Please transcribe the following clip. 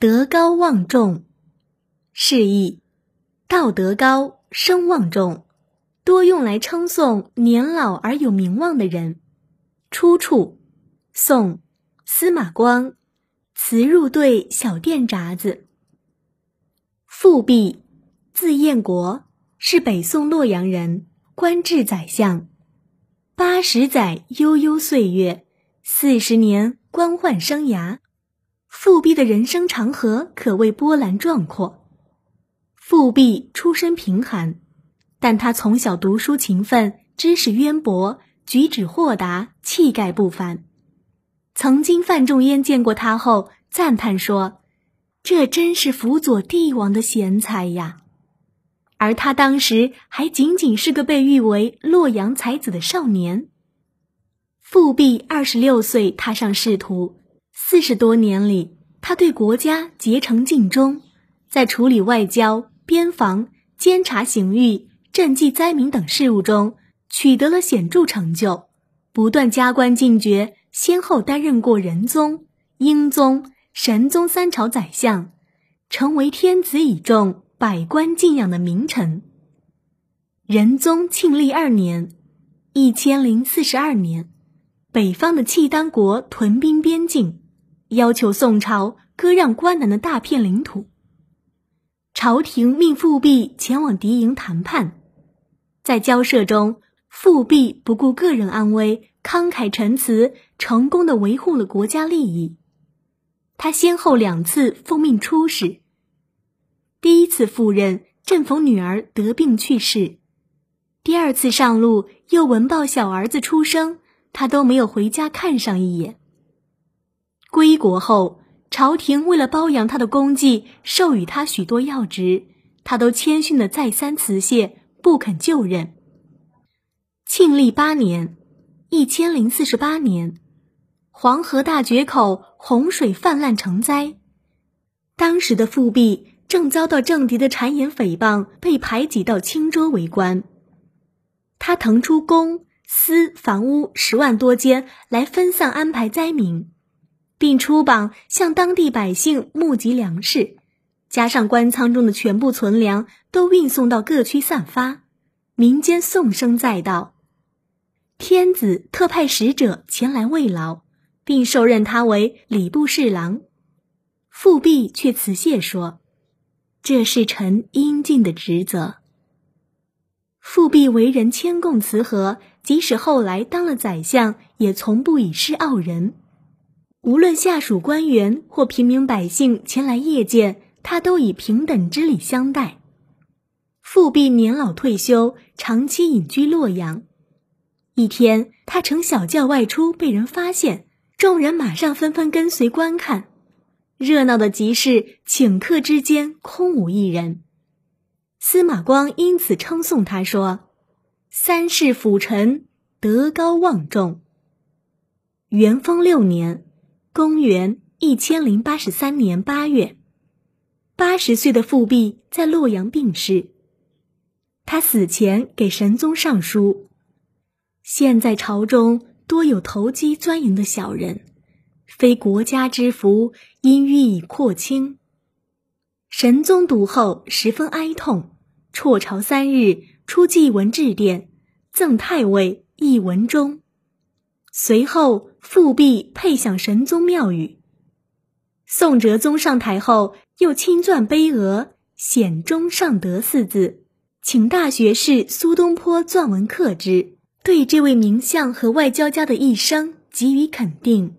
德高望重，释义：道德高，声望重，多用来称颂年老而有名望的人。出处：宋司马光《辞入对小店札子》。富弼，字彦国，是北宋洛阳人，官至宰相。八十载悠悠岁月，四十年官宦生涯。富弼的人生长河可谓波澜壮阔。富弼出身贫寒，但他从小读书勤奋，知识渊博，举止豁达，气概不凡。曾经范仲淹见过他后赞叹说：“这真是辅佐帝王的贤才呀！”而他当时还仅仅是个被誉为洛阳才子的少年。富弼二十六岁踏上仕途。四十多年里，他对国家竭诚尽忠，在处理外交、边防、监察刑狱、赈济灾民等事务中取得了显著成就，不断加官进爵，先后担任过仁宗、英宗、神宗三朝宰相，成为天子倚重、百官敬仰的名臣。仁宗庆历二年（一千零四十二年），北方的契丹国屯兵边境。要求宋朝割让关南的大片领土。朝廷命富弼前往敌营谈判，在交涉中，富弼不顾个人安危，慷慨陈词，成功的维护了国家利益。他先后两次奉命出使。第一次赴任，正逢女儿得病去世；第二次上路，又闻报小儿子出生，他都没有回家看上一眼。归国后，朝廷为了褒扬他的功绩，授予他许多要职，他都谦逊的再三辞谢，不肯就任。庆历八年（一千零四十八年），黄河大决口，洪水泛滥成灾。当时的富弼正遭到政敌的谗言诽谤，被排挤到青州为官。他腾出公私房屋十万多间来分散安排灾民。并出榜向当地百姓募集粮食，加上官仓中的全部存粮都运送到各区散发，民间颂声载道。天子特派使者前来慰劳，并授任他为礼部侍郎。富弼却辞谢说：“这是臣应尽的职责。”富弼为人谦恭慈和，即使后来当了宰相，也从不以示傲人。无论下属官员或平民百姓前来谒见，他都以平等之礼相待。富弼年老退休，长期隐居洛阳。一天，他乘小轿外出，被人发现，众人马上纷纷跟随观看，热闹的集市，顷刻之间空无一人。司马光因此称颂他说：“三世辅臣，德高望重。”元丰六年。公元一千零八十三年八月，八十岁的富弼在洛阳病逝。他死前给神宗上书：“现在朝中多有投机钻营的小人，非国家之福，应予以廓清。”神宗读后十分哀痛，辍朝三日，出祭文致电，赠太尉一文钟。随后，复辟配享神宗庙宇。宋哲宗上台后，又亲撰碑额“显忠尚德”四字，请大学士苏东坡撰文刻之，对这位名相和外交家的一生给予肯定。